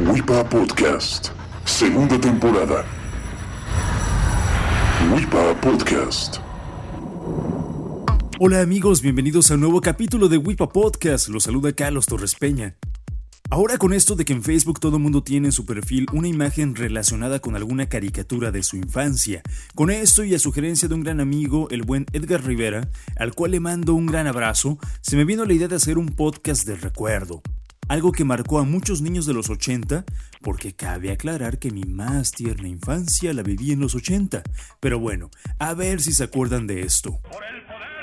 WIPA Podcast, segunda temporada. WIPA Podcast. Hola amigos, bienvenidos a un nuevo capítulo de WIPA Podcast. Los saluda Carlos Torres Peña. Ahora con esto de que en Facebook todo mundo tiene en su perfil una imagen relacionada con alguna caricatura de su infancia, con esto y a sugerencia de un gran amigo, el buen Edgar Rivera, al cual le mando un gran abrazo, se me vino la idea de hacer un podcast de recuerdo. Algo que marcó a muchos niños de los 80, porque cabe aclarar que mi más tierna infancia la viví en los 80. Pero bueno, a ver si se acuerdan de esto. por el poder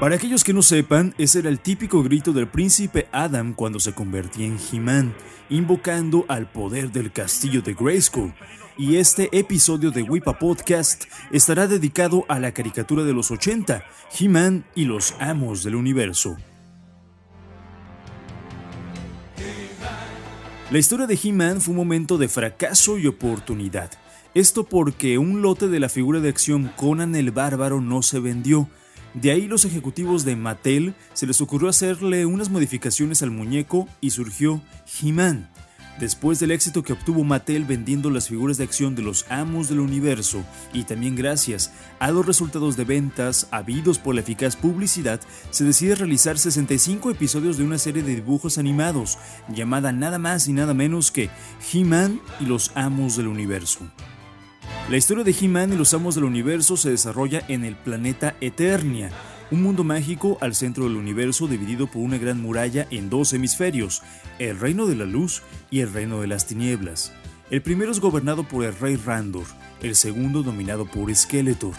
Para aquellos que no sepan, ese era el típico grito del príncipe Adam cuando se convertía en He-Man, invocando al poder del castillo de Grayskull. Y este episodio de Wipa Podcast estará dedicado a la caricatura de los 80, He-Man y los amos del universo. La historia de He-Man fue un momento de fracaso y oportunidad. Esto porque un lote de la figura de acción Conan el Bárbaro no se vendió. De ahí los ejecutivos de Mattel se les ocurrió hacerle unas modificaciones al muñeco y surgió He-Man. Después del éxito que obtuvo Mattel vendiendo las figuras de acción de los amos del universo y también gracias a los resultados de ventas habidos por la eficaz publicidad, se decide realizar 65 episodios de una serie de dibujos animados llamada nada más y nada menos que He-Man y los amos del universo. La historia de He-Man y los amos del universo se desarrolla en el planeta Eternia, un mundo mágico al centro del universo dividido por una gran muralla en dos hemisferios, el reino de la luz y el reino de las tinieblas. El primero es gobernado por el rey Randor, el segundo dominado por Skeletor.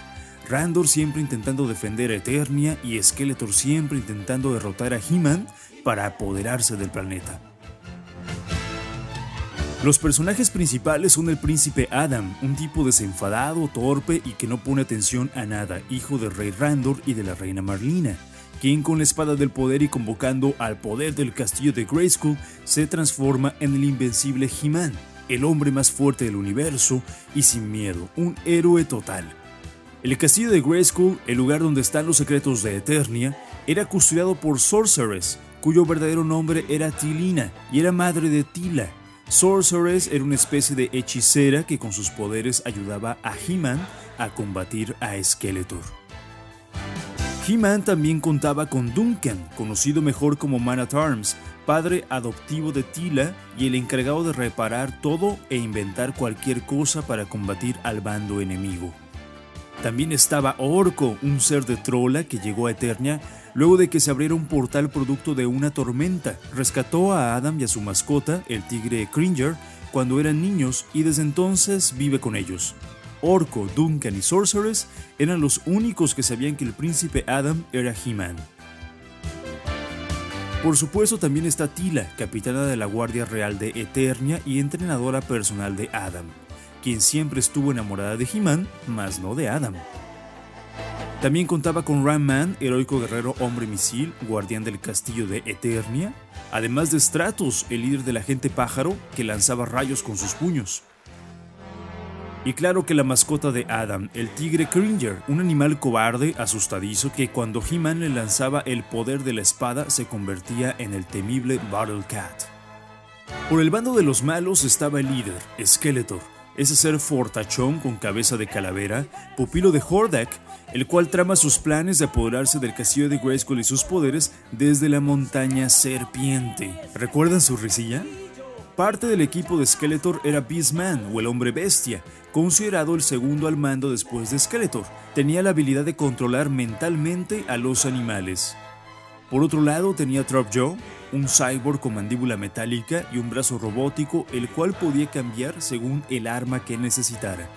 Randor siempre intentando defender a Eternia y Skeletor siempre intentando derrotar a He-Man para apoderarse del planeta. Los personajes principales son el príncipe Adam, un tipo desenfadado, torpe y que no pone atención a nada, hijo del rey Randor y de la reina Marlina, quien con la espada del poder y convocando al poder del castillo de Grayskull se transforma en el invencible He-Man, el hombre más fuerte del universo y sin miedo, un héroe total. El castillo de Grayskull, el lugar donde están los secretos de Eternia, era custodiado por Sorceress, cuyo verdadero nombre era Tilina y era madre de Tila, Sorceress era una especie de hechicera que con sus poderes ayudaba a He-Man a combatir a Skeletor. He-Man también contaba con Duncan, conocido mejor como Man at Arms, padre adoptivo de Tila y el encargado de reparar todo e inventar cualquier cosa para combatir al bando enemigo. También estaba Orco, un ser de trola que llegó a Eternia luego de que se abriera un portal producto de una tormenta. Rescató a Adam y a su mascota, el tigre Cringer, cuando eran niños y desde entonces vive con ellos. Orco, Duncan y Sorceress eran los únicos que sabían que el príncipe Adam era He-Man. Por supuesto también está Tila, capitana de la Guardia Real de Eternia y entrenadora personal de Adam, quien siempre estuvo enamorada de He-Man, mas no de Adam. También contaba con Ram Man, heroico guerrero hombre misil, guardián del castillo de Eternia, además de Stratus, el líder de la gente pájaro, que lanzaba rayos con sus puños. Y claro que la mascota de Adam, el tigre Cringer, un animal cobarde, asustadizo, que cuando He-Man le lanzaba el poder de la espada se convertía en el temible Battle Cat. Por el bando de los malos estaba el líder, Skeletor, ese ser fortachón con cabeza de calavera, pupilo de Hordak, el cual trama sus planes de apoderarse del castillo de Grayskull y sus poderes desde la montaña serpiente. ¿Recuerdan su risilla? Parte del equipo de Skeletor era Beastman o el hombre bestia, considerado el segundo al mando después de Skeletor. Tenía la habilidad de controlar mentalmente a los animales. Por otro lado tenía Trop Joe, un cyborg con mandíbula metálica y un brazo robótico, el cual podía cambiar según el arma que necesitara.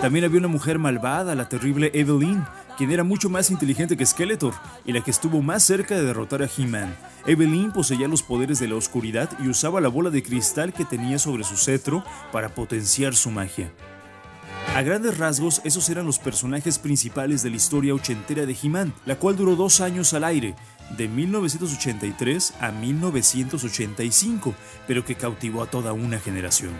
También había una mujer malvada, la terrible Evelyn, quien era mucho más inteligente que Skeletor y la que estuvo más cerca de derrotar a He-Man. Evelyn poseía los poderes de la oscuridad y usaba la bola de cristal que tenía sobre su cetro para potenciar su magia. A grandes rasgos, esos eran los personajes principales de la historia ochentera de He-Man, la cual duró dos años al aire, de 1983 a 1985, pero que cautivó a toda una generación.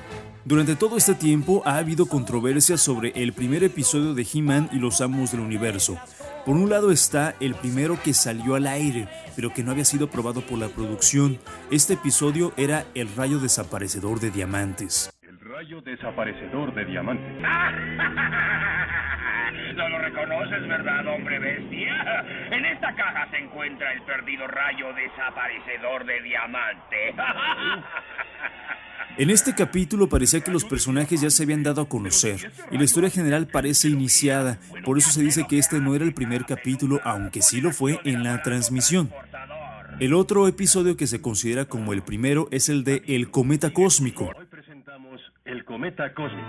Durante todo este tiempo ha habido controversias sobre el primer episodio de He-Man y los Amos del Universo. Por un lado está el primero que salió al aire, pero que no había sido probado por la producción. Este episodio era El rayo desaparecedor de diamantes. El rayo desaparecedor de diamantes. No lo reconoces, ¿verdad, hombre bestia? En esta caja se encuentra el perdido rayo desaparecedor de diamante. En este capítulo parecía que los personajes ya se habían dado a conocer y la historia general parece iniciada, por eso se dice que este no era el primer capítulo, aunque sí lo fue en la transmisión. El otro episodio que se considera como el primero es el de El Cometa Cósmico. Cometa cósmico.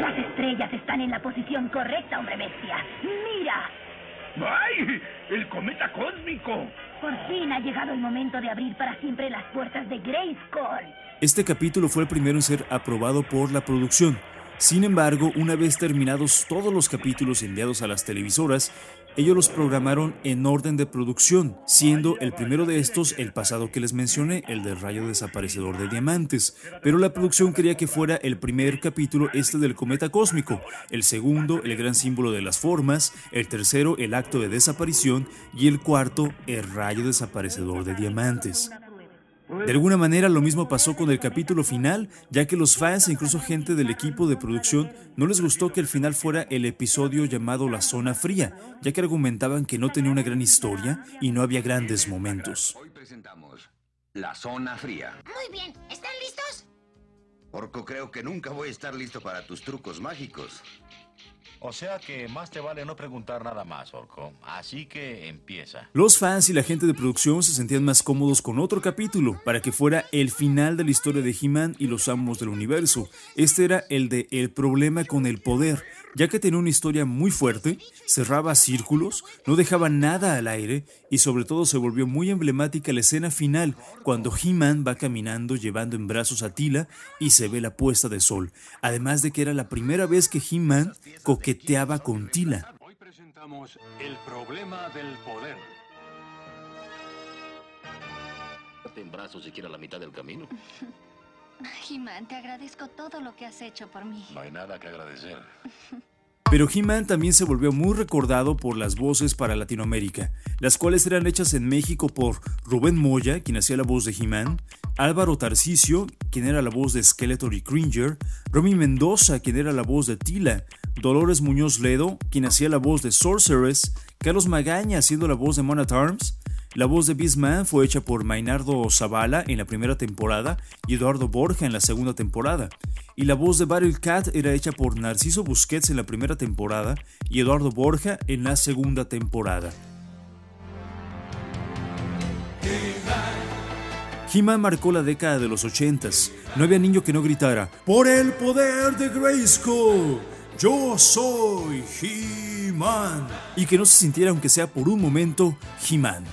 Las estrellas están en la posición correcta, hombre bestia. ¡Mira! ¡Ay! ¡El cometa cósmico! Por fin ha llegado el momento de abrir para siempre las puertas de Grayskull. Este capítulo fue el primero en ser aprobado por la producción. Sin embargo, una vez terminados todos los capítulos enviados a las televisoras, ellos los programaron en orden de producción, siendo el primero de estos el pasado que les mencioné, el del rayo desaparecedor de diamantes. Pero la producción quería que fuera el primer capítulo este del cometa cósmico, el segundo el gran símbolo de las formas, el tercero el acto de desaparición y el cuarto el rayo desaparecedor de diamantes. De alguna manera lo mismo pasó con el capítulo final, ya que los fans e incluso gente del equipo de producción no les gustó que el final fuera el episodio llamado La Zona Fría, ya que argumentaban que no tenía una gran historia y no había grandes momentos. Hoy presentamos La Zona Fría. Muy bien, ¿están listos? Orco, creo que nunca voy a estar listo para tus trucos mágicos. O sea que más te vale no preguntar nada más, Orco. Así que empieza. Los fans y la gente de producción se sentían más cómodos con otro capítulo, para que fuera el final de la historia de He-Man y los amos del universo. Este era el de El problema con el poder, ya que tenía una historia muy fuerte, cerraba círculos, no dejaba nada al aire y sobre todo se volvió muy emblemática la escena final cuando He-Man va caminando llevando en brazos a Tila y se ve la puesta de sol, además de que era la primera vez que He-Man coqueteaba con Tila. Hoy presentamos el problema del poder. en brazos siquiera la mitad del camino. He-Man, te agradezco todo lo que has hecho por mí. No hay nada que agradecer. Pero He-Man también se volvió muy recordado por las voces para Latinoamérica, las cuales eran hechas en México por Rubén Moya, quien hacía la voz de He-Man, Álvaro Tarcisio, quien era la voz de Skeletor y Cringer, Romy Mendoza, quien era la voz de Tila, Dolores Muñoz Ledo, quien hacía la voz de Sorceress, Carlos Magaña haciendo la voz de Man at Arms, la voz de Beastman fue hecha por Mainardo Zavala en la primera temporada y Eduardo Borja en la segunda temporada. Y la voz de Battle Cat era hecha por Narciso Busquets en la primera temporada y Eduardo Borja en la segunda temporada. He-Man marcó la década de los 80s. No había niño que no gritara: ¡Por el poder de Grayskull! ¡Yo soy He-Man! Y que no se sintiera, aunque sea por un momento, He-Man.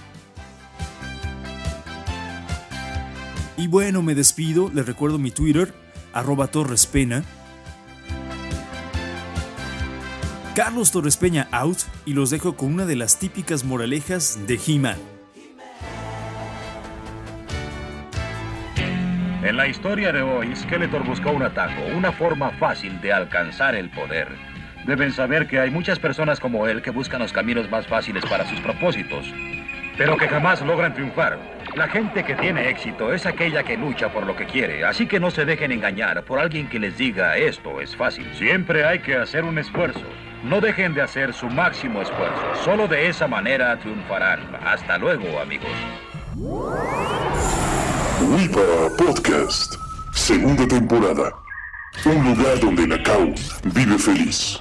Y bueno, me despido, les recuerdo mi Twitter, arroba torrespena. Carlos Torres Peña out y los dejo con una de las típicas moralejas de He-Man. En la historia de hoy, Skeletor buscó un atajo, una forma fácil de alcanzar el poder. Deben saber que hay muchas personas como él que buscan los caminos más fáciles para sus propósitos, pero que jamás logran triunfar. La gente que tiene éxito es aquella que lucha por lo que quiere, así que no se dejen engañar por alguien que les diga esto es fácil. Siempre hay que hacer un esfuerzo. No dejen de hacer su máximo esfuerzo. Solo de esa manera triunfarán. Hasta luego, amigos. Wipa Podcast, segunda temporada. Un lugar donde Nakao vive feliz.